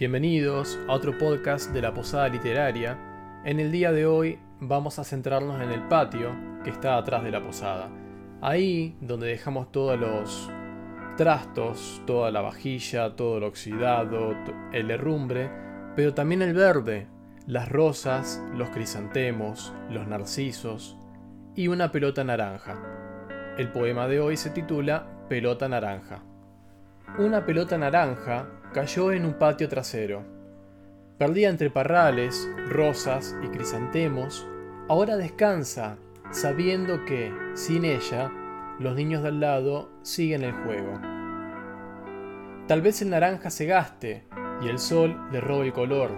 Bienvenidos a otro podcast de la Posada Literaria. En el día de hoy vamos a centrarnos en el patio que está atrás de la posada. Ahí donde dejamos todos los trastos, toda la vajilla, todo lo oxidado, el herrumbre, pero también el verde, las rosas, los crisantemos, los narcisos y una pelota naranja. El poema de hoy se titula Pelota Naranja. Una pelota naranja cayó en un patio trasero. Perdida entre parrales, rosas y crisantemos, ahora descansa sabiendo que, sin ella, los niños de al lado siguen el juego. Tal vez el naranja se gaste y el sol le robe el color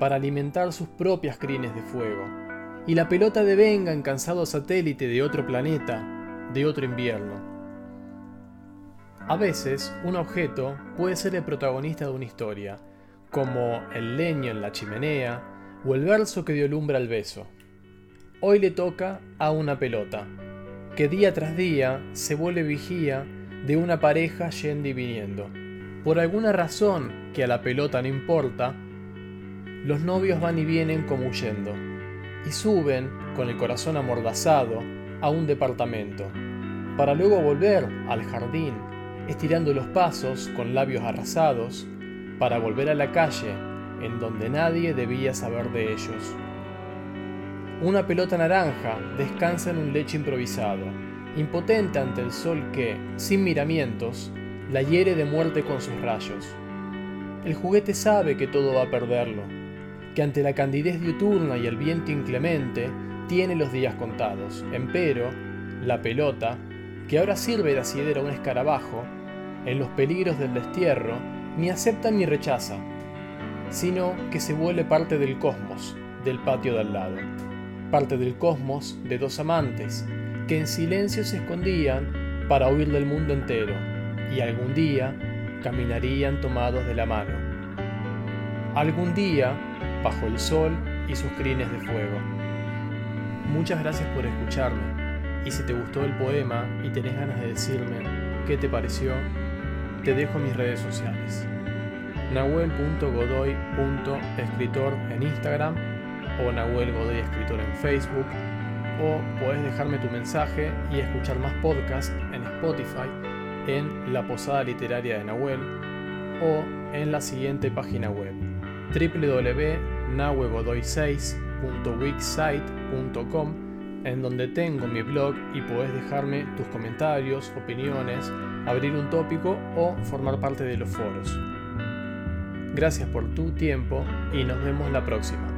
para alimentar sus propias crines de fuego, y la pelota devenga en cansado satélite de otro planeta, de otro invierno. A veces, un objeto puede ser el protagonista de una historia, como el leño en la chimenea o el verso que dio lumbre al beso. Hoy le toca a una pelota, que día tras día se vuelve vigía de una pareja yendo y viniendo. Por alguna razón que a la pelota no importa, los novios van y vienen como huyendo, y suben, con el corazón amordazado, a un departamento, para luego volver al jardín estirando los pasos con labios arrasados para volver a la calle en donde nadie debía saber de ellos. Una pelota naranja descansa en un lecho improvisado, impotente ante el sol que, sin miramientos, la hiere de muerte con sus rayos. El juguete sabe que todo va a perderlo, que ante la candidez diuturna y el viento inclemente tiene los días contados. Empero, la pelota, que ahora sirve de asidero a un escarabajo, en los peligros del destierro, ni acepta ni rechaza, sino que se vuelve parte del cosmos, del patio de al lado, parte del cosmos de dos amantes, que en silencio se escondían para huir del mundo entero, y algún día caminarían tomados de la mano. Algún día, bajo el sol y sus crines de fuego. Muchas gracias por escucharme, y si te gustó el poema y tenés ganas de decirme qué te pareció, te dejo mis redes sociales. nahuel.godoy.escritor en Instagram o Nahuel en Facebook o puedes dejarme tu mensaje y escuchar más podcasts en Spotify en La Posada Literaria de Nahuel o en la siguiente página web www.nahuelgodoy6.wixsite.com en donde tengo mi blog y podés dejarme tus comentarios, opiniones, abrir un tópico o formar parte de los foros. Gracias por tu tiempo y nos vemos la próxima.